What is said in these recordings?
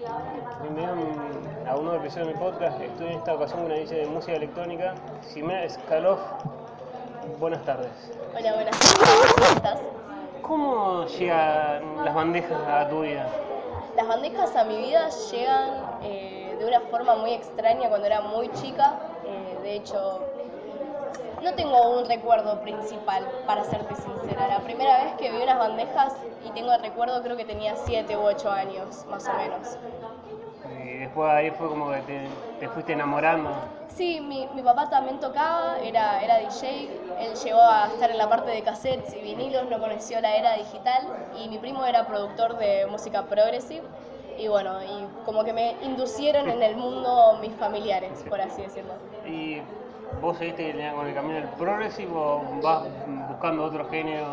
Bienvenido a un nuevo episodio de mi podcast. Estoy en esta ocasión con una DJ de música electrónica, Ximena Skalov. Buenas tardes. Hola, buenas tardes. ¿Cómo estás? ¿Cómo llegan las bandejas a tu vida? Las bandejas a mi vida llegan eh, de una forma muy extraña cuando era muy chica. Eh, de hecho, no tengo un recuerdo principal, para serte sincera. La primera vez que vi unas bandejas, y tengo el recuerdo, creo que tenía 7 u 8 años, más o menos. Y después ahí fue como que te, te fuiste enamorando. Sí, mi, mi papá también tocaba, era, era DJ, él llegó a estar en la parte de cassettes y vinilos, no conoció la era digital y mi primo era productor de música progressive y bueno, y como que me inducieron en el mundo mis familiares, por así decirlo. ¿Y vos seguiste con el camino del progressive o vas buscando otro género?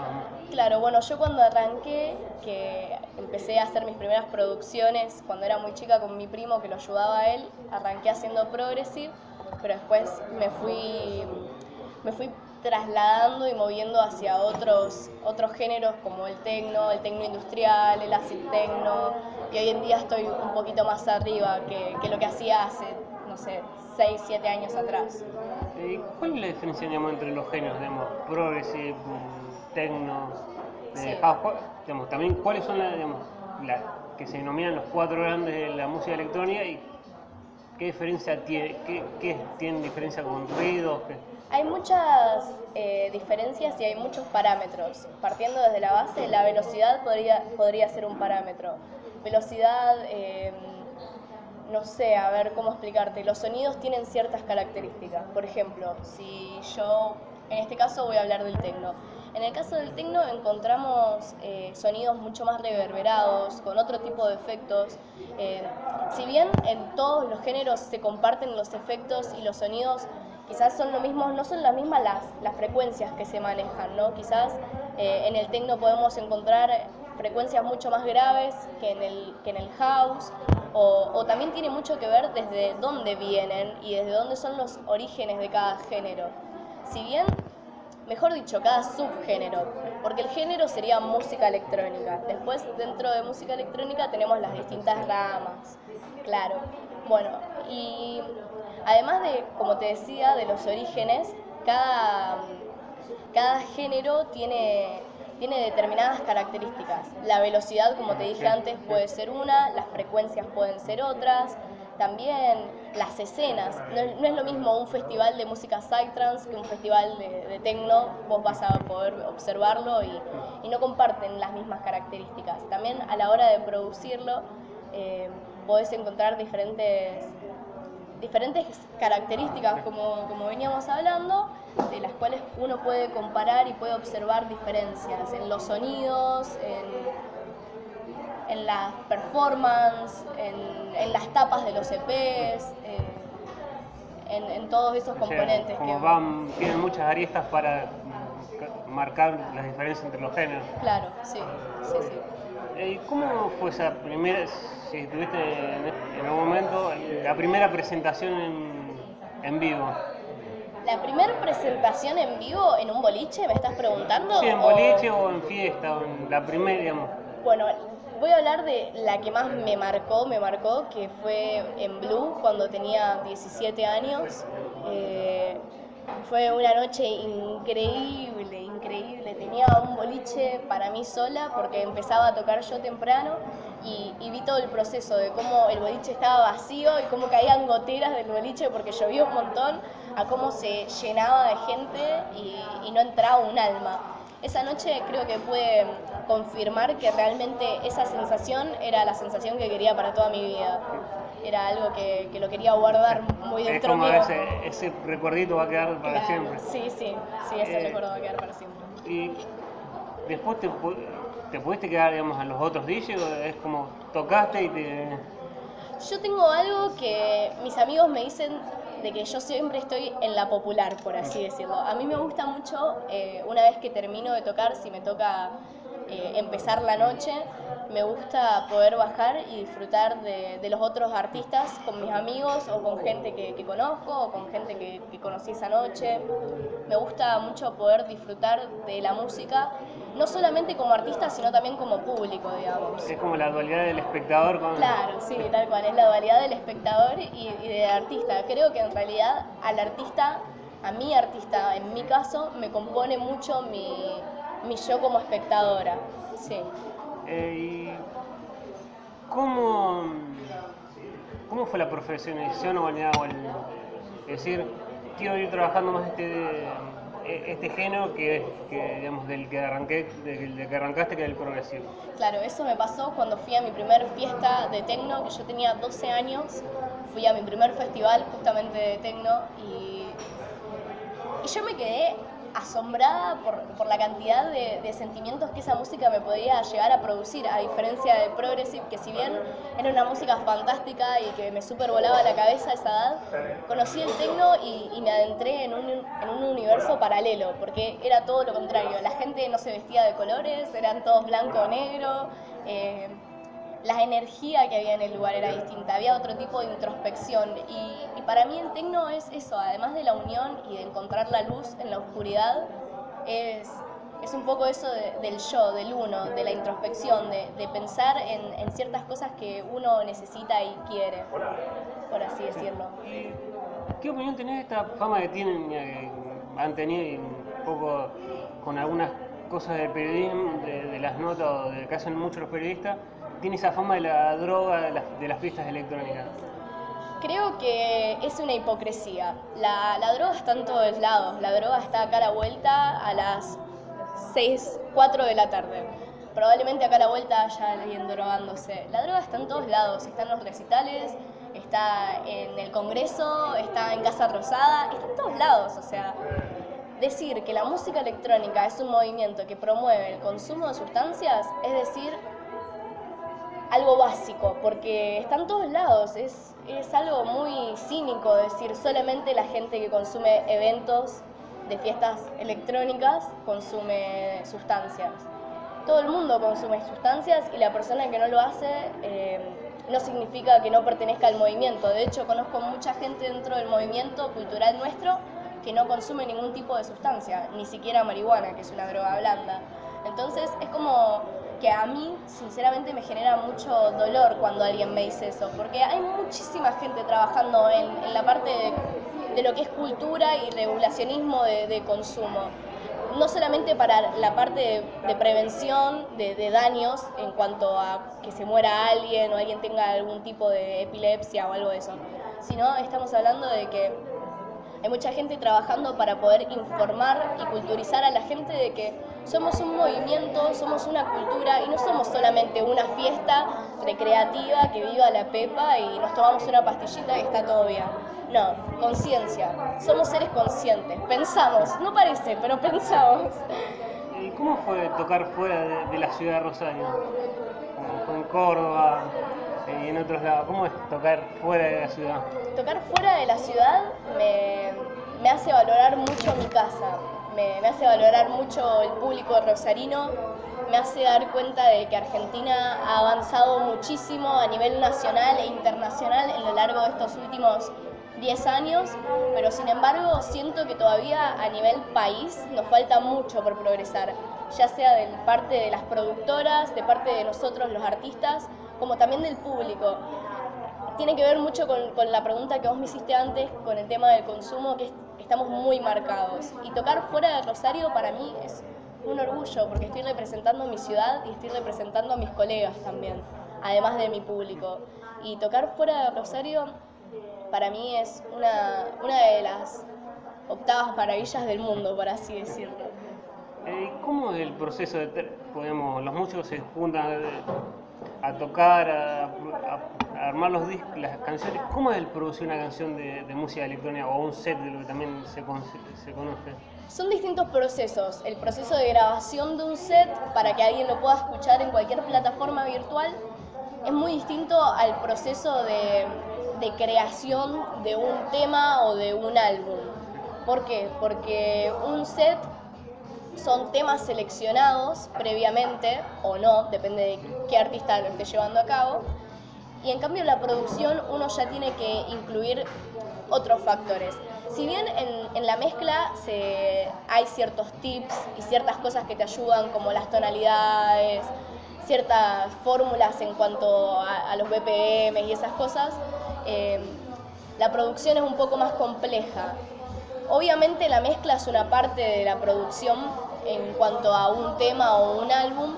Claro, bueno, yo cuando arranqué, que empecé a hacer mis primeras producciones cuando era muy chica con mi primo que lo ayudaba a él, arranqué haciendo progressive, pero después me fui, me fui trasladando y moviendo hacia otros, otros géneros como el tecno, el tecno industrial, el acid tecno, y hoy en día estoy un poquito más arriba que, que lo que hacía hace, no sé, 6, 7 años atrás. ¿Y ¿Cuál es la diferencia digamos, entre los géneros, digamos, progressive, techno, eh, house? ¿Cuál- digamos, también cuáles son las, que se denominan los cuatro grandes de la música electrónica y qué diferencia tiene, qué, qué tienen diferencia con ruidos? Hay muchas eh, diferencias y hay muchos parámetros. Partiendo desde la base, la velocidad podría, podría ser un parámetro. Velocidad, eh, no sé, a ver cómo explicarte. Los sonidos tienen ciertas características. Por ejemplo, si yo, en este caso voy a hablar del tecno. En el caso del tecno encontramos eh, sonidos mucho más reverberados, con otro tipo de efectos. Eh, si bien en todos los géneros se comparten los efectos y los sonidos, quizás son lo mismo, no son las mismas las, las frecuencias que se manejan, ¿no? Quizás eh, en el tecno podemos encontrar frecuencias mucho más graves que en el, que en el house, o, también tiene mucho que ver desde dónde vienen y desde dónde son los orígenes de cada género. Si bien mejor dicho, cada subgénero, porque el género sería música electrónica. Después, dentro de música electrónica tenemos las distintas ramas, claro. Bueno, y además de, como te decía, de los orígenes, cada, cada género tiene, tiene determinadas características. La velocidad, como te dije antes, puede ser una, las frecuencias pueden ser otras, también las escenas. No es, lo mismo un festival de música psytrance que un festival de, techno, vos vas a poder observarlo y, y no comparten las mismas características. También a la hora de producirlo eh, podés encontrar diferentes diferentes características, como, como veníamos hablando, de las cuales uno puede comparar y puede observar diferencias en los sonidos, en, en las performances, en, en las tapas de los EPs, eh, en, en todos esos o sea, componentes. como que, van, tienen muchas aristas para marcar las diferencias entre los géneros. Claro, sí, sí, sí. ¿Cómo fue esa primera, si tuviste en, algún momento, la primera presentación en, en vivo? La primera presentación en vivo en un boliche, ¿me estás preguntando? Sí, en ¿O- boliche o en fiesta, o en la primera, digamos. Bueno, voy a hablar de la que más me marcó, me marcó, que fue en Blue cuando tenía 17 años. Eh, fue una noche increíble, increíble. Tenía un boliche para mí sola porque empezaba a tocar yo temprano y, vi todo el proceso de cómo el boliche estaba vacío y cómo caían goteras del boliche porque llovía un montón, a cómo se llenaba de gente y, y no entraba un alma. Esa noche creo que pude confirmar que realmente esa sensación era la sensación que quería para toda mi vida. Era algo que, que lo quería guardar muy Es dentro como mío. ese, ese recuerdito va a quedar para Claro, siempre. Sí, sí, sí, ese Eh, recuerdo va a quedar para siempre. Y después te, te pudiste quedar, digamos, a los otros DJs, o es como tocaste y te... Yo tengo algo que mis amigos me dicen de que yo siempre estoy en la popular, por así decirlo. A mí me gusta mucho, eh, una vez que termino de tocar, si me toca eh, empezar la noche, me gusta poder bajar y disfrutar de, de los otros artistas con mis amigos o con gente que, que conozco o con gente que, que, conocí esa noche. Me gusta mucho poder disfrutar de la música, no solamente como artista, sino también como público, digamos. Es como la dualidad del espectador con... Claro, sí, tal cual, es la dualidad del espectador y, y del artista. Creo que en realidad al artista, a mi artista, en mi caso, me compone mucho mi, mi yo como espectadora. Sí. Eh, ¿cómo, ¿Cómo fue la profesionalización o el, es decir, quiero ir trabajando más este, este género que, que, digamos, del que arranqué, del que arrancaste, que es el progresivo? Claro, eso me pasó cuando fui a mi primer fiesta de tecno, que yo tenía 12 años, fui a mi primer festival justamente de tecno y, y yo me quedé asombrada por, por la cantidad de, de, sentimientos que esa música me podía llegar a producir, a diferencia del Progressive, que si bien era una música fantástica y que me super volaba la cabeza a esa edad, conocí el techno y, y me adentré en un, en un, universo paralelo, porque era todo lo contrario, la gente no se vestía de colores, eran todos blanco o negro, eh, la energía que había en el lugar era distinta, había otro tipo de introspección y, para mí el tecno es eso, además de la unión y de encontrar la luz en la oscuridad, es, es un poco eso de, del yo, del uno, de la introspección, de, pensar en, ciertas cosas que uno necesita y quiere, por así decirlo. ¿Qué opinión tenés de esta fama que tienen, eh, han tenido un poco con algunas cosas del periodismo, de, las notas o de que hacen muchos periodistas, tiene esa fama de la droga de las, de fiestas electrónicas? Creo que es una hipocresía. La, la, droga está en todos lados. La droga está acá a la vuelta a las 6, 4 de la tarde. Probablemente acá a la vuelta haya alguien drogándose. La droga está en todos lados. Está en los recitales, está en el Congreso, está en Casa Rosada, está en todos lados. O sea, decir que la música electrónica es un movimiento que promueve el consumo de sustancias es decir algo básico, porque está en todos lados, es, es algo muy cínico decir solamente la gente que consume eventos de fiestas electrónicas consume sustancias. Todo el mundo consume sustancias y la persona que no lo hace eh, no significa que no pertenezca al movimiento. De hecho, conozco mucha gente dentro del movimiento cultural nuestro que no consume ningún tipo de sustancia, ni siquiera marihuana, que es una droga blanda. Entonces es como que a mí sinceramente me genera mucho dolor cuando alguien me dice eso, porque hay muchísima gente trabajando en, la parte de, lo que es cultura y regulacionismo de, consumo. No solamente para la parte de, de prevención de, daños en cuanto a que se muera alguien o alguien tenga algún tipo de epilepsia o algo de eso, sino estamos hablando de que hay mucha gente trabajando para poder informar y culturizar a la gente de que somos un movimiento, somos una cultura y no somos solamente una fiesta recreativa que viva la pepa y nos tomamos una pastillita y está todo bien. No, conciencia. Somos seres conscientes. Pensamos, no parece, pero pensamos. ¿Y cómo fue tocar fuera de, la ciudad de Rosario? Como en Córdoba en otros lados. ¿Cómo es tocar fuera de la ciudad? Tocar fuera de la ciudad me, me hace valorar mucho mi casa me, me, hace valorar mucho el público rosarino, me hace dar cuenta de que Argentina ha avanzado muchísimo a nivel nacional e internacional en lo largo de estos últimos 10 años, pero sin embargo siento que todavía a nivel país nos falta mucho por progresar, ya sea de parte de las productoras, de parte de nosotros los artistas, como también del público tiene que ver mucho con, la pregunta que vos me hiciste antes, con el tema del consumo, que es, estamos muy marcados. Y tocar fuera de Rosario para mí es un orgullo, porque estoy representando mi ciudad y estoy representando a mis colegas también, además de mi público. Y tocar fuera de Rosario para mí es una, una de las octavas maravillas del mundo, por así decirlo. Eh, ¿Cómo el proceso de, podemos, los músicos se juntan a tocar, a, a, a armar los discos, las canciones. ¿Cómo es el producir una canción de, de, música electrónica o un set de lo que también se, se conoce? Son distintos procesos. El proceso de grabación de un set para que alguien lo pueda escuchar en cualquier plataforma virtual es muy distinto al proceso de, de creación de un tema o de un álbum. ¿Por qué? Porque un set son temas seleccionados previamente o no, depende de qué artista lo esté llevando a cabo. Y en cambio la producción uno ya tiene que incluir otros factores. Si bien en, la mezcla hay ciertos tips y ciertas cosas que te ayudan, como las tonalidades, ciertas fórmulas en cuanto a, los BPM y esas cosas, eh, la producción es un poco más compleja. Obviamente la mezcla es una parte de la producción en cuanto a un tema o un álbum,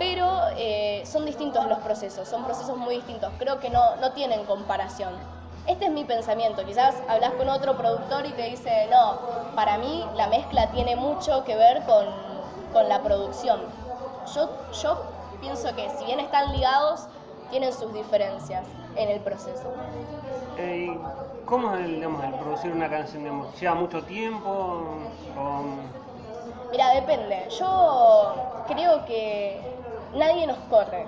pero eh, son distintos los procesos, son procesos muy distintos, creo que no, no tienen comparación. Este es mi pensamiento, quizás hablas con otro productor y te dice, no, para mí la mezcla tiene mucho que ver con, con la producción. Yo, yo pienso que si bien están ligados, tienen sus diferencias en el proceso. Eh, ¿Cómo es digamos, el producir una canción? ¿Lleva mucho tiempo? Mira, depende. Yo creo que nadie nos corre.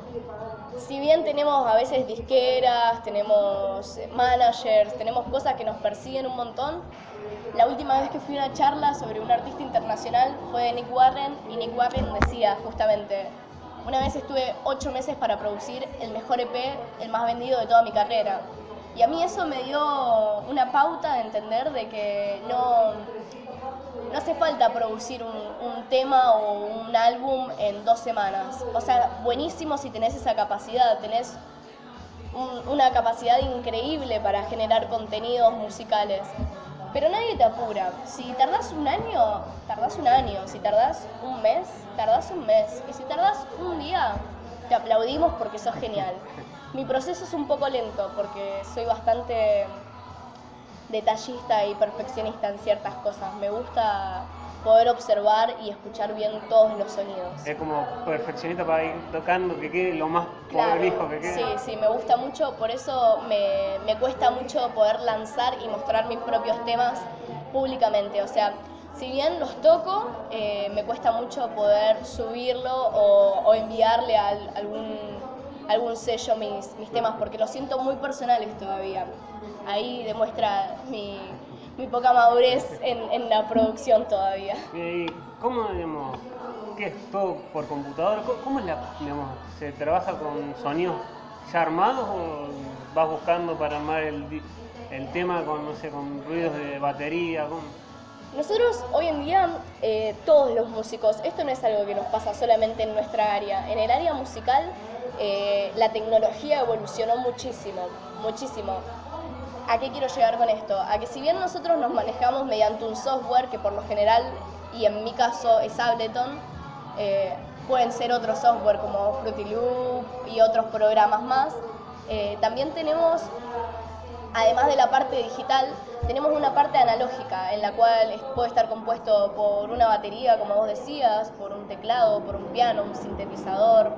Si bien tenemos a veces disqueras, tenemos managers, tenemos cosas que nos persiguen un montón, la última vez que fui a una charla sobre un artista internacional fue de Nick Warren y Nick Warren decía justamente, una vez estuve ocho meses para producir el mejor EP, el más vendido de toda mi carrera. Y a mí eso me dio una pauta de entender de que no, no hace falta producir un, tema o un álbum en dos semanas. O sea, buenísimo si tenés esa capacidad, tenés una capacidad increíble para generar contenidos musicales. Pero nadie te apura. Si tardás un año, tardás un año. Si tardás un mes, tardás un mes. Y si tardás un día, te aplaudimos porque sos genial. Mi proceso es un poco lento porque soy bastante detallista y perfeccionista en ciertas cosas. Me gusta poder observar y escuchar bien todos los sonidos. Es como perfeccionista para ir tocando, que quede lo más claro, que quede. Sí, sí, me gusta mucho, por eso me, me, cuesta mucho poder lanzar y mostrar mis propios temas públicamente. O sea, si bien los toco, eh, me cuesta mucho poder subirlo o, o enviarle a algún, algún sello mis, mis temas, porque los siento muy personales todavía ahí demuestra mi, poca madurez en, la producción todavía. ¿Y cómo, digamos, qué es todo por computadora? ¿Cómo, es la, digamos, se trabaja con sonidos ya armados o vas buscando para armar el, tema con, no sé, con ruidos de batería? Nosotros hoy en día, eh, todos los músicos, esto no es algo que nos pasa solamente en nuestra área, en el área musical eh, la tecnología evolucionó muchísimo, muchísimo. ¿A qué quiero llegar con esto? A que si bien nosotros nos manejamos mediante un software que por lo general, y en mi caso es Ableton, eh, pueden ser otros software como Fruity Loop y otros programas más, eh, también tenemos, además de la parte digital, tenemos una parte analógica en la cual puede estar compuesto por una batería, como vos decías, por un teclado, por un piano, un sintetizador,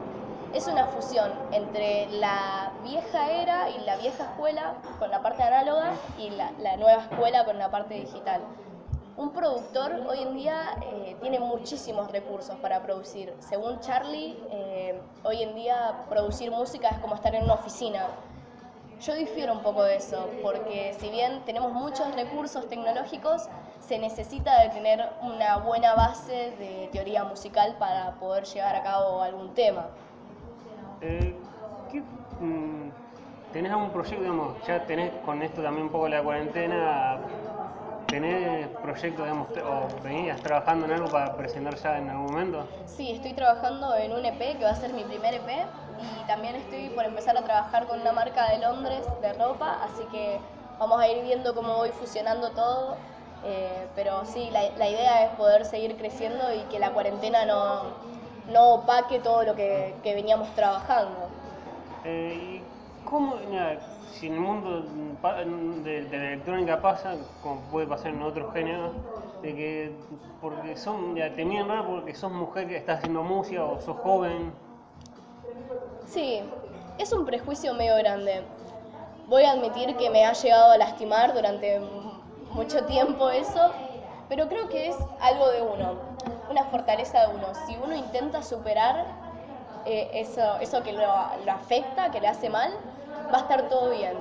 es una fusión entre la vieja era y la vieja escuela con la parte análoga y la, nueva escuela con la parte digital. Un productor hoy en día eh, tiene muchísimos recursos para producir. Según Charlie, eh, hoy en día producir música es como estar en una oficina. Yo difiero un poco de eso, porque si bien tenemos muchos recursos tecnológicos, se necesita de tener una buena base de teoría musical para poder llevar a cabo algún tema. Eh, mm, ¿Tenés algún proyecto, digamos, ya tenés con esto también un poco la cuarentena, tenés proyectos, o venías trabajando en algo para presentar ya en algún momento? Sí, estoy trabajando en un EP que va a ser mi primer EP y también estoy por empezar a trabajar con una marca de Londres de ropa, así que vamos a ir viendo cómo voy fusionando todo. Eh, pero sí, la idea es poder seguir creciendo y que la cuarentena no, no opaque todo lo que, veníamos trabajando. Eh, ¿Y cómo, si en el mundo de, la electrónica pasa, como puede pasar en otros géneros, de que porque son, ya, te miran raro porque sos mujer que estás haciendo música o sos joven? Sí, es un prejuicio medio grande. Voy a admitir que me ha llegado a lastimar durante mucho tiempo eso, pero creo que es algo de uno, una fortaleza de uno. Si uno intenta superar eh, eso, eso que lo, afecta, que le hace mal, va a estar todo bien.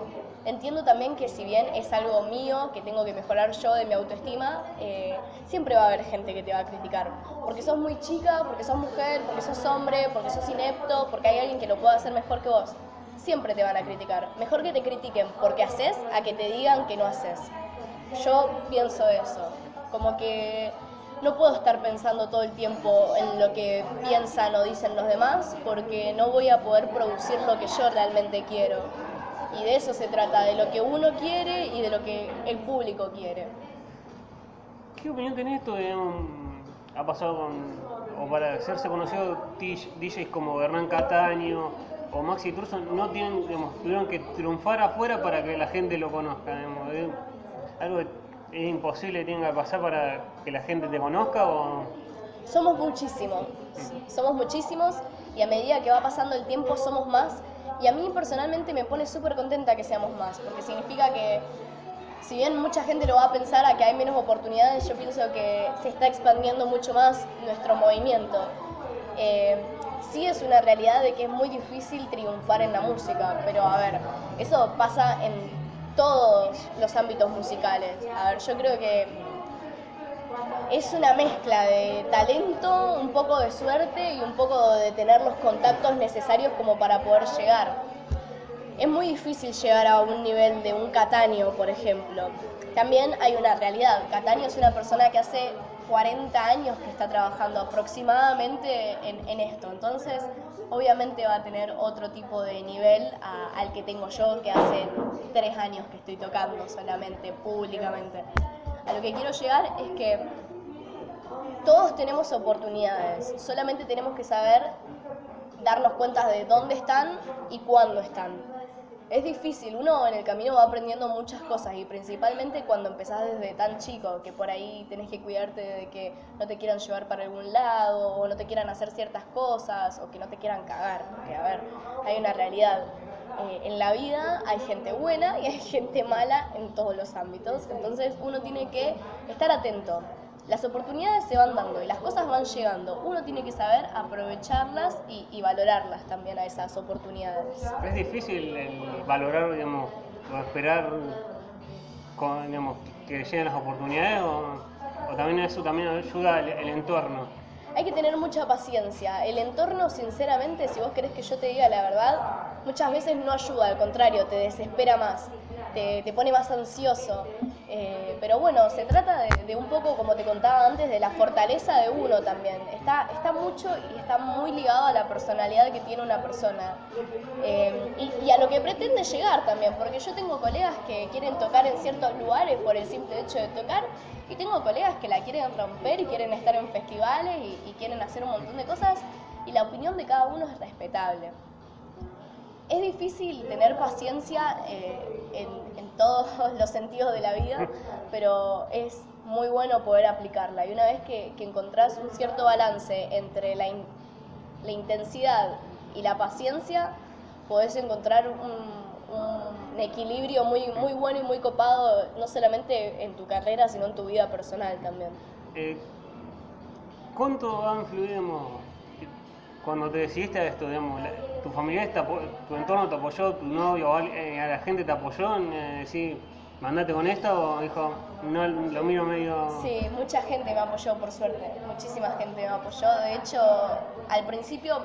entiendo también que si bien es algo mío, que tengo que mejorar yo de mi autoestima, eh, siempre va a haber gente que te va a criticar. Porque sos muy chica, porque sos mujer, porque sos hombre, porque sos inepto, porque hay alguien que lo pueda hacer mejor que vos. Siempre te van a criticar. Mejor que te critiquen porque haces a que te digan que no haces. Yo pienso eso. Como que no puedo estar pensando todo el tiempo en lo que piensan o dicen los demás porque no voy a poder producir lo que yo realmente quiero. Y de eso se trata, de lo que uno quiere y de lo que el público quiere. ¿Qué opinión tenés esto de ha pasado con, o para hacerse conocido DJs como Hernán Cataño o Maxi Truson no tienen, tuvieron que triunfar afuera para que la gente lo conozca, algo que es imposible tenga que pasar para que la gente te conozca o somos muchísimos, somos muchísimos y a medida que va pasando el tiempo somos más. Y a mí personalmente me pone súper contenta que seamos más, porque significa que si bien mucha gente lo va a pensar a que hay menos oportunidades, yo pienso que se está expandiendo mucho más nuestro movimiento. Eh, sí es una realidad de que es muy difícil triunfar en la música, pero a ver, eso pasa en todos los ámbitos musicales. A ver, yo creo que es una mezcla de talento, un poco de suerte y un poco de tener los contactos necesarios como para poder llegar. Es muy difícil llegar a un nivel de un Cataño, por ejemplo. También hay una realidad. Cataño es una persona que hace 40 años que está trabajando aproximadamente en, esto. Entonces, obviamente va a tener otro tipo de nivel al que tengo yo, que hace 3 años que estoy tocando solamente, públicamente. A lo que quiero llegar es que todos tenemos oportunidades, solamente tenemos que saber darnos cuenta de dónde están y cuándo están. Es difícil, uno en el camino va aprendiendo muchas cosas y principalmente cuando empezás desde tan chico, que por ahí tenés que cuidarte de que no te quieran llevar para algún lado o no te quieran hacer ciertas cosas o que no te quieran cagar, porque a ver, hay una realidad. Eh, en la vida hay gente buena y hay gente mala en todos los ámbitos, entonces uno tiene que estar atento las oportunidades se van dando y las cosas van llegando. Uno tiene que saber aprovecharlas y, valorarlas también a esas oportunidades. Es difícil valorar, digamos, o esperar con, digamos, que lleguen las oportunidades o, también eso también ayuda el entorno. Hay que tener mucha paciencia. El entorno, sinceramente, si vos querés que yo te diga la verdad, muchas veces no ayuda, al contrario, te desespera más te, pone más ansioso. Eh, pero bueno, se trata de, un poco, como te contaba antes, de la fortaleza de uno también. Está, está mucho y está muy ligado a la personalidad que tiene una persona. Eh, y, a lo que pretende llegar también, porque yo tengo colegas que quieren tocar en ciertos lugares por el simple hecho de tocar, y tengo colegas que la quieren romper y quieren estar en festivales y, y quieren hacer un montón de cosas, y la opinión de cada uno es respetable. Es difícil tener paciencia eh, en, todos los sentidos de la vida, pero es muy bueno poder aplicarla. Y una vez que, encontrás un cierto balance entre la, intensidad y la paciencia, podés encontrar un, equilibrio muy, muy bueno y muy copado, no solamente en tu carrera, sino en tu vida personal también. Eh, ¿Cuánto ha influido cuando te decidiste a esto, tu familia, tu entorno te apoyó, tu novio, eh, a la gente te apoyó en eh, mandate con esto o dijo, no, lo miro medio... Sí, mucha gente me apoyó, por suerte, muchísima gente me apoyó. De hecho, al principio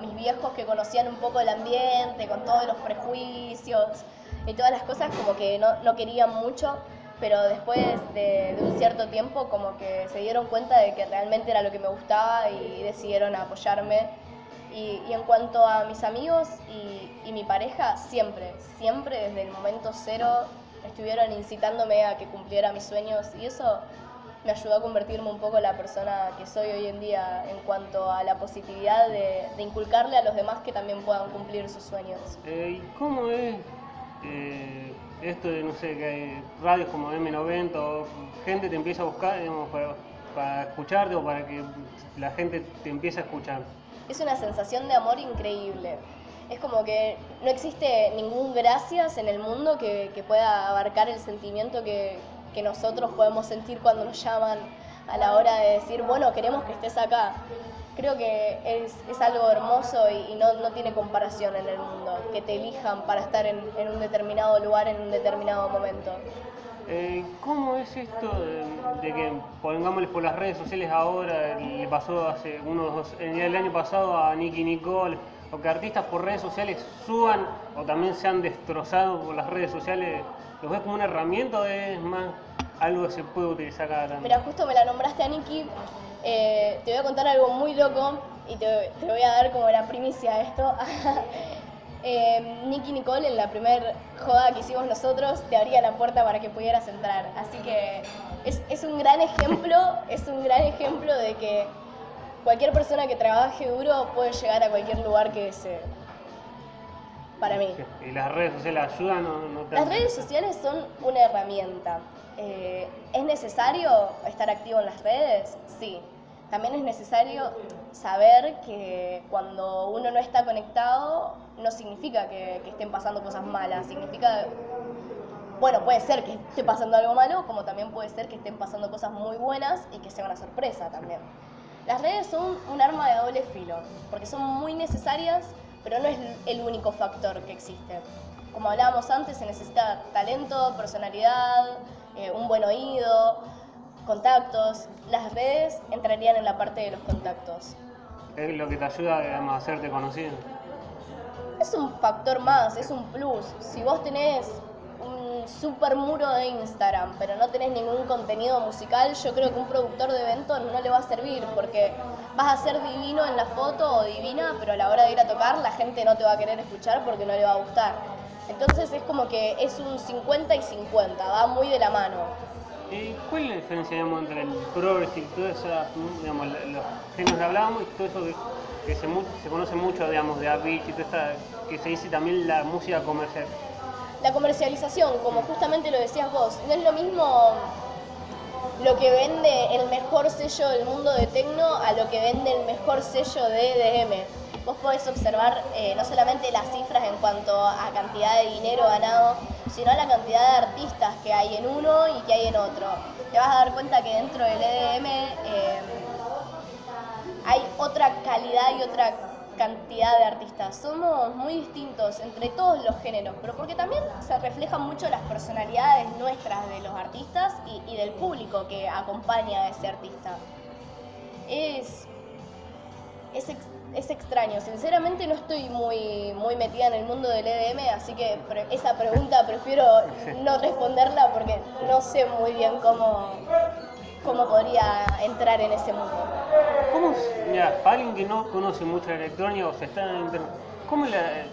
mis viejos que conocían un poco el ambiente, con todos los prejuicios y todas las cosas, como que no, querían mucho, pero después de, un cierto tiempo como que se dieron cuenta de que realmente era lo que me gustaba y decidieron apoyarme y, en cuanto a mis amigos y, mi pareja, siempre, siempre desde el momento cero estuvieron incitándome a que cumpliera mis sueños y eso me ayudó a convertirme un poco en la persona que soy hoy en día en cuanto a la positividad de, inculcarle a los demás que también puedan cumplir sus sueños. Eh, ¿Y cómo es eh, esto de, no sé, que hay radios como M90 o gente te empieza a buscar digamos, para, para escucharte o para que la gente te empiece a escuchar? Es una sensación de amor increíble. Es como que no existe ningún gracias en el mundo que, pueda abarcar el sentimiento que, nosotros podemos sentir cuando nos llaman a la hora de decir, bueno, queremos que estés acá. Creo que es, es algo hermoso y, y no, no, tiene comparación en el mundo, que te elijan para estar en, en un determinado lugar en un determinado momento. Eh, ¿Cómo es esto de, de, que, pongámosles por las redes sociales ahora, le pasó hace unos el año pasado a Nicky Nicole, o que artistas por redes sociales suban o también se han destrozado por las redes sociales? ¿Los ves como una herramienta o es más algo que se puede utilizar cada tanto? Mira, justo me la nombraste a Nicky, eh, te voy a contar algo muy loco y te, te voy a dar como la primicia a esto. eh, Nicky Nicole en la primer joda que hicimos nosotros te abría la puerta para que pudieras entrar. Así que es, es, un gran ejemplo, es un gran ejemplo de que cualquier persona que trabaje duro puede llegar a cualquier lugar que desee. Para mí. ¿Y las redes sociales ayudan o no Las redes sociales son una herramienta. Eh, ¿Es necesario estar activo en las redes? Sí. También es necesario saber que cuando uno no está conectado no significa que, que, estén pasando cosas malas, significa, bueno, puede ser que esté pasando algo malo, como también puede ser que estén pasando cosas muy buenas y que sea una sorpresa también. Las redes son un arma de doble filo, porque son muy necesarias, pero no es el único factor que existe. Como hablábamos antes, se necesita talento, personalidad, eh, un buen oído, contactos. Las redes entrarían en la parte de los contactos. Es lo que te ayuda digamos, a hacerte conocido. Es un factor más, es un plus. Si vos tenés un super muro de Instagram, pero no tenés ningún contenido musical, yo creo que un productor de eventos no le va a servir porque vas a ser divino en la foto o divina, pero a la hora de ir a tocar la gente no te va a querer escuchar porque no le va a gustar. Entonces es como que es un 50 y 50, va muy de la mano. ¿Y cuál es la diferencia digamos, entre el progressive y todo eso, digamos, los géneros que hablábamos y todo eso que, que se, se, conoce mucho, digamos, de Avicii y todo esta, que se dice también la música comercial? La comercialización, como justamente lo decías vos, no es lo mismo lo que vende el mejor sello del mundo de tecno a lo que vende el mejor sello de EDM. Vos podés observar eh, no solamente las cifras en cuanto a cantidad de dinero ganado, sino la cantidad de artistas que hay en uno y que hay en otro. Te vas a dar cuenta que dentro del EDM eh, hay otra calidad y otra cantidad de artistas. Somos muy distintos entre todos los géneros, pero porque también se reflejan mucho las personalidades nuestras de los artistas y, y del público que acompaña a ese artista. Es, es, es, extraño, sinceramente no estoy muy, muy metida en el mundo del EDM, así que esa pregunta prefiero no responderla porque no sé muy bien cómo, cómo podría entrar en ese mundo. ¿Cómo, mira, para alguien que no conoce mucho la electrónica o se está en ¿cómo, la,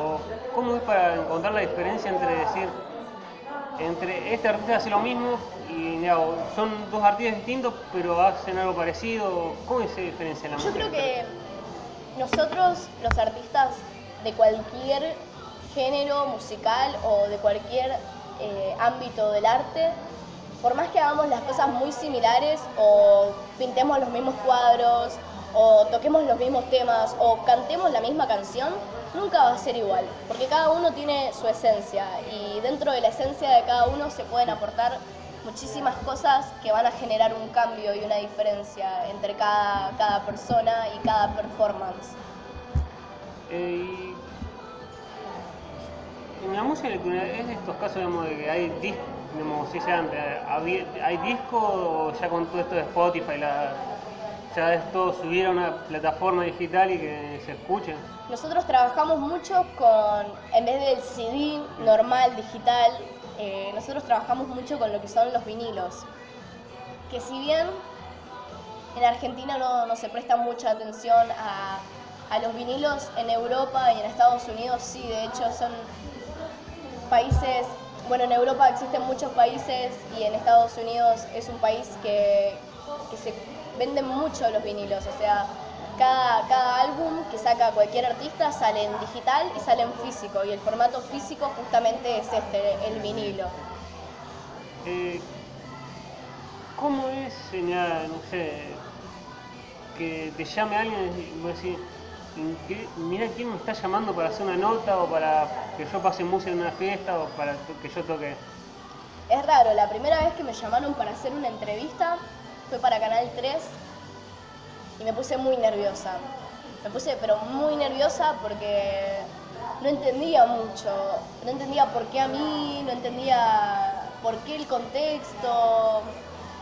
o ¿cómo es para encontrar la diferencia entre decir, entre este artista hace lo mismo y digamos, son dos artistas distintos pero hacen algo parecido? ¿Cómo se diferencia la Yo creo que nosotros, los artistas de cualquier género musical o de cualquier eh, ámbito del arte, por más que hagamos las cosas muy similares o pintemos los mismos cuadros o toquemos los mismos temas o cantemos la misma canción, nunca va a ser igual, porque cada uno tiene su esencia y dentro de la esencia de cada uno se pueden aportar muchísimas cosas que van a generar un cambio y una diferencia entre cada, cada persona y cada performance. Eh, en la música es estos casos digamos, de que hay discos como se dice antes, ¿hay disco ya con todo esto de Spotify, la, subir a una plataforma digital y que se escuche? Nosotros trabajamos mucho con, en vez del CD normal, digital, eh, nosotros trabajamos mucho con lo que son los vinilos. Que si bien en Argentina no, se presta mucha atención a, a los vinilos, en Europa y en Estados Unidos sí, de hecho son países bueno, en Europa existen muchos países y en Estados Unidos es un país que, que se venden mucho los vinilos, o sea, cada, cada, álbum que saca cualquier artista sale en digital y sale en físico, y el formato físico justamente es este, el vinilo. Eh, ¿Cómo es, señal, no sé, que te llame alguien y vos decís, mira quién me está llamando para hacer una nota o para que yo pase música en una fiesta o para que yo toque. Es raro, la primera vez que me llamaron para hacer una entrevista fue para Canal 3 y me puse muy nerviosa. Me puse pero muy nerviosa porque no entendía mucho, no entendía por qué a mí, no entendía por qué el contexto,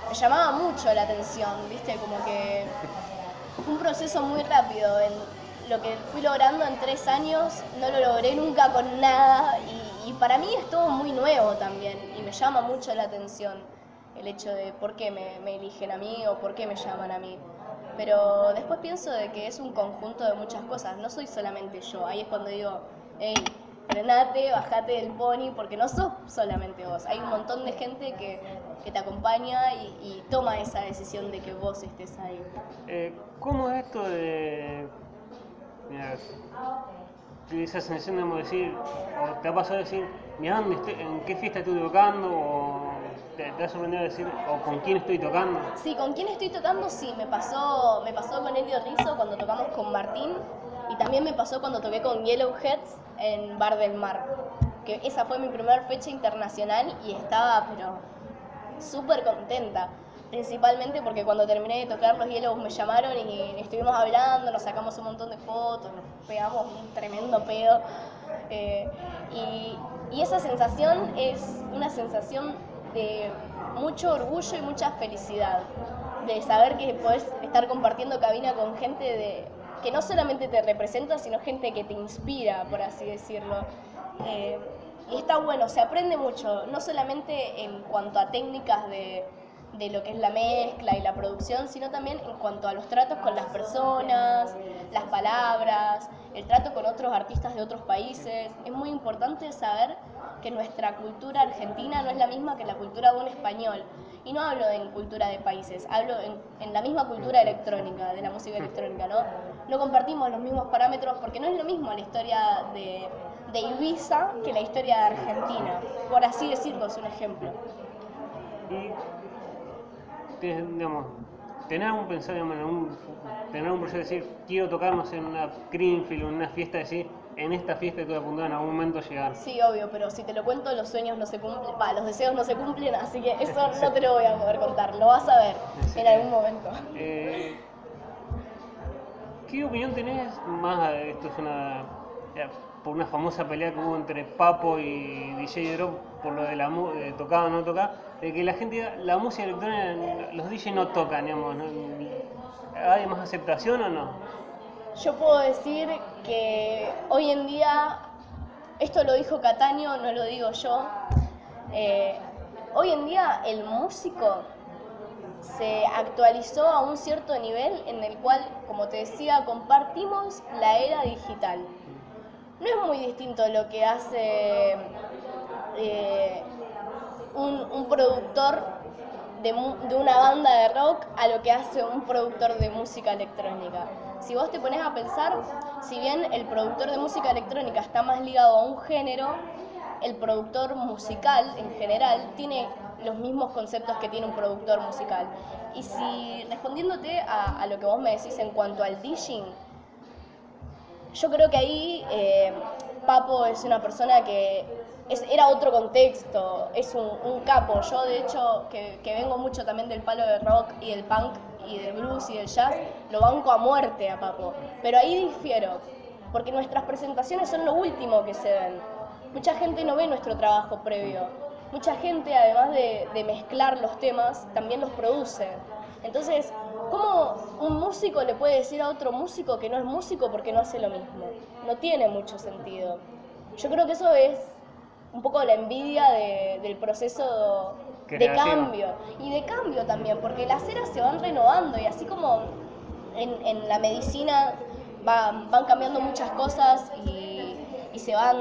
me llamaba mucho la atención, viste, como que un proceso muy rápido, en lo que fui logrando en tres años no lo logré nunca con nada y, para mí es todo muy nuevo también y me llama mucho la atención el hecho de por qué me, me eligen a mí o por qué me llaman a mí. Pero después pienso de que es un conjunto de muchas cosas, no soy solamente yo, ahí es cuando digo, hey, frenate, bajate del pony, porque no sos solamente vos. Hay un montón de gente que, que te acompaña y, toma esa decisión de que vos estés ahí. Eh, ¿Cómo es esto de esa sensación de decir, o te ha pasado decir, mira, ¿en qué fiesta estoy tocando? O te, te, ha sorprendido decir, o con quién estoy tocando? Sí, con quién estoy tocando, sí, me pasó, me pasó con Elio Rizzo cuando tocamos con Martín, y también me pasó cuando toqué con Yellowheads en Bar del Mar, que esa fue mi primera fecha internacional y estaba, pero súper contenta principalmente porque cuando terminé de tocar los hielos me llamaron y estuvimos hablando, nos sacamos un montón de fotos, nos pegamos un tremendo pedo. Eh, y, esa sensación es una sensación de mucho orgullo y mucha felicidad, de saber que puedes estar compartiendo cabina con gente de, que no solamente te representa, sino gente que te inspira, por así decirlo. Eh, y está bueno, se aprende mucho, no solamente en cuanto a técnicas de de lo que es la mezcla y la producción, sino también en cuanto a los tratos con las personas, las palabras, el trato con otros artistas de otros países. Es muy importante saber que nuestra cultura argentina no es la misma que la cultura de un español. Y no hablo en cultura de países, hablo en, la misma cultura electrónica, de la música electrónica, ¿no? No compartimos los mismos parámetros porque no es lo mismo la historia de, de Ibiza que la historia de Argentina, por así decirlo, es un ejemplo digamos, tener un pensar, en un, tener un proyecto de decir, quiero tocarnos en una Greenfield o en una fiesta, decir, en esta fiesta que voy a en algún momento llegar. Sí, obvio, pero si te lo cuento, los sueños no se cumplen, va, los deseos no se cumplen, así que eso no te lo voy a poder contar, lo vas a ver en algún momento. Eh, ¿Qué opinión tenés más? Esto es una por una famosa pelea que hubo entre Papo y DJ Drop por lo de la de tocaba o no tocaba, de que la gente, la música electrónica, los DJ no tocan, digamos, ¿hay más aceptación o no? Yo puedo decir que hoy en día, esto lo dijo Cataño, no lo digo yo, eh, hoy en día el músico se actualizó a un cierto nivel en el cual, como te decía, compartimos la era digital no es muy distinto lo que hace eh, un, productor de, una banda de rock a lo que hace un productor de música electrónica. Si vos te pones a pensar, si bien el productor de música electrónica está más ligado a un género, el productor musical en general tiene los mismos conceptos que tiene un productor musical. Y si respondiéndote a, a lo que vos me decís en cuanto al DJing, yo creo que ahí eh, Papo es una persona que era otro contexto, es un, capo. Yo de hecho, que, vengo mucho también del palo del rock y del punk y del blues y del jazz, lo banco a muerte a Papo. Pero ahí difiero, porque nuestras presentaciones son lo último que se ven. Mucha gente no ve nuestro trabajo previo. Mucha gente, además de, de mezclar los temas, también los produce. Entonces, ¿Cómo un músico le puede decir a otro músico que no es músico porque no hace lo mismo? No tiene mucho sentido. Yo creo que eso es un poco la envidia del proceso de cambio. Y de cambio también, porque las eras se van renovando y así como en, la medicina van, cambiando muchas cosas y, se van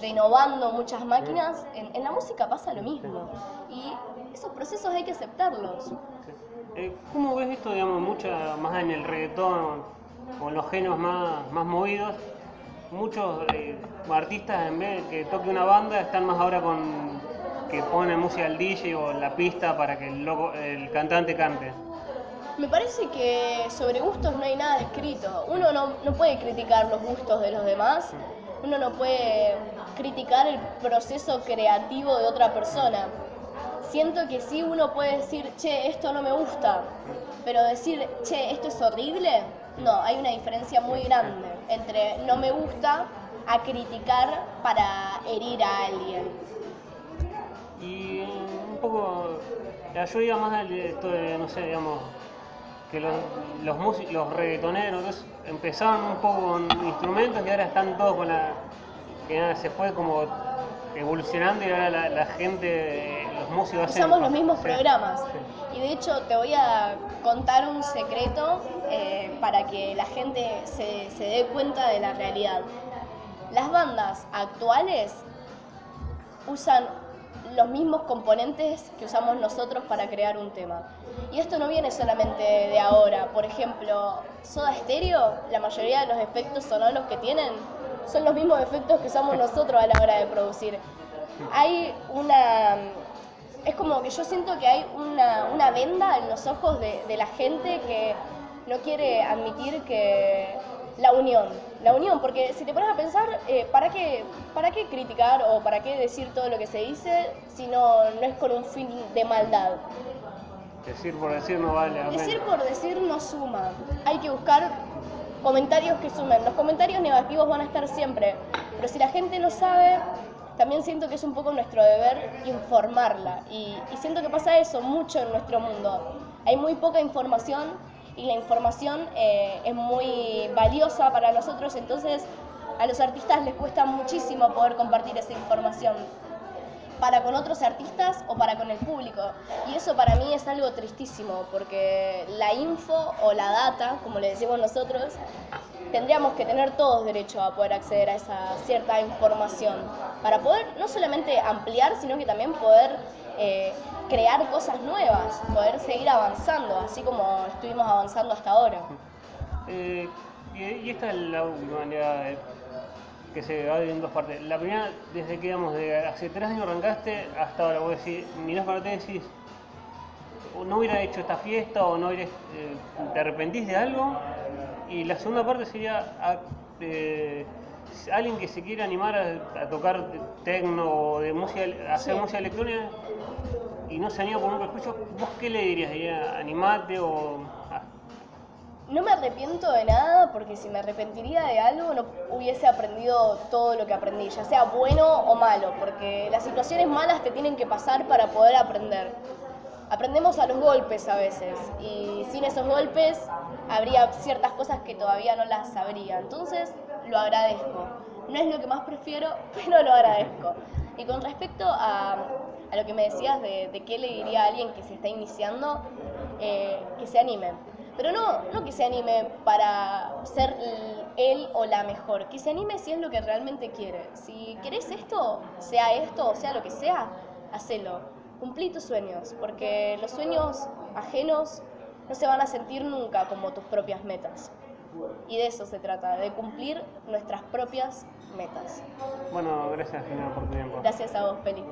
renovando muchas máquinas, en, en la música pasa lo mismo. Y esos procesos hay que aceptarlos. Eh, ¿Cómo ves esto, digamos, mucha, más en el reggaetón o en los géneros más, más movidos? Muchos eh, artistas, en vez de que toque una banda, están más ahora con que ponen música al DJ o la pista para que el, el cantante cante. Me parece que sobre gustos no hay nada escrito. Uno no, no puede criticar los gustos de los demás, uno no puede criticar el proceso creativo de otra persona siento que sí uno puede decir, che, esto no me gusta, pero decir, che, esto es horrible, no, hay una diferencia muy grande entre no me gusta a criticar para herir a alguien. Y un poco, yo iba más al esto de, no sé, digamos, que los, los, los reggaetoneros empezaron un poco con instrumentos y ahora están todos con la... que se fue como evolucionando y ahora la, gente, músicos. Usamos los mismos programas. Y de hecho te voy a contar un secreto eh, para que la gente se, se dé cuenta de la realidad. Las bandas actuales usan los mismos componentes que usamos nosotros para crear un tema. Y esto no viene solamente de ahora. Por ejemplo, Soda Stereo, la mayoría de los efectos sonoros que tienen son los mismos efectos que usamos nosotros a la hora de producir. Hay una... Es como que yo siento que hay una, venda en los ojos de, de la gente que no quiere admitir que la unión, la unión, porque si te pones a pensar, eh, ¿para, qué, ¿para qué criticar o para qué decir todo lo que se dice si no, no es con un fin de maldad? Decir por decir no vale. Decir por decir no suma. Hay que buscar comentarios que sumen. Los comentarios negativos van a estar siempre, pero si la gente no sabe, también siento que es un poco nuestro deber informarla. Y, siento que pasa eso mucho en nuestro mundo. Hay muy poca información y la información eh, es muy valiosa para nosotros, entonces a los artistas les cuesta muchísimo poder compartir esa información para con otros artistas o para con el público. Y eso para mí es algo tristísimo, porque la info o la data, como le decimos nosotros, tendríamos que tener todos derecho a poder acceder a esa cierta información, para poder no solamente ampliar, sino que también poder eh, crear cosas nuevas, poder seguir avanzando, así como estuvimos avanzando hasta ahora. Eh, y, esta es la manera que se va en dos partes. La primera, desde que digamos, de hace tres años arrancaste hasta ahora, vos decís, mirás para ti y decís, no hubiera hecho esta fiesta o no hubiera, eh, te arrepentís de algo. Y la segunda parte sería alguien que se quiere animar a, tocar tecno o de música, hacer música electrónica y no se anima por un prejuicio, ¿vos qué le dirías? ¿Diría animate o...? No me arrepiento de nada porque si me arrepentiría de algo no hubiese aprendido todo lo que aprendí, ya sea bueno o malo, porque las situaciones malas te tienen que pasar para poder aprender. Aprendemos a los golpes a veces y sin esos golpes habría ciertas cosas que todavía no las sabría. Entonces lo agradezco. No es lo que más prefiero, pero lo agradezco. Y con respecto a, lo que me decías de, de, qué le diría a alguien que se está iniciando, eh, que se anime. Pero no, no que se anime para ser él o la mejor, que se anime si es lo que realmente quiere. Si querés esto, sea esto o sea lo que sea, hacelo. Cumplí tus sueños, porque los sueños ajenos no se van a sentir nunca como tus propias metas. Y de eso se trata, de cumplir nuestras propias metas. Bueno, gracias por tu tiempo. Gracias a vos, Peli.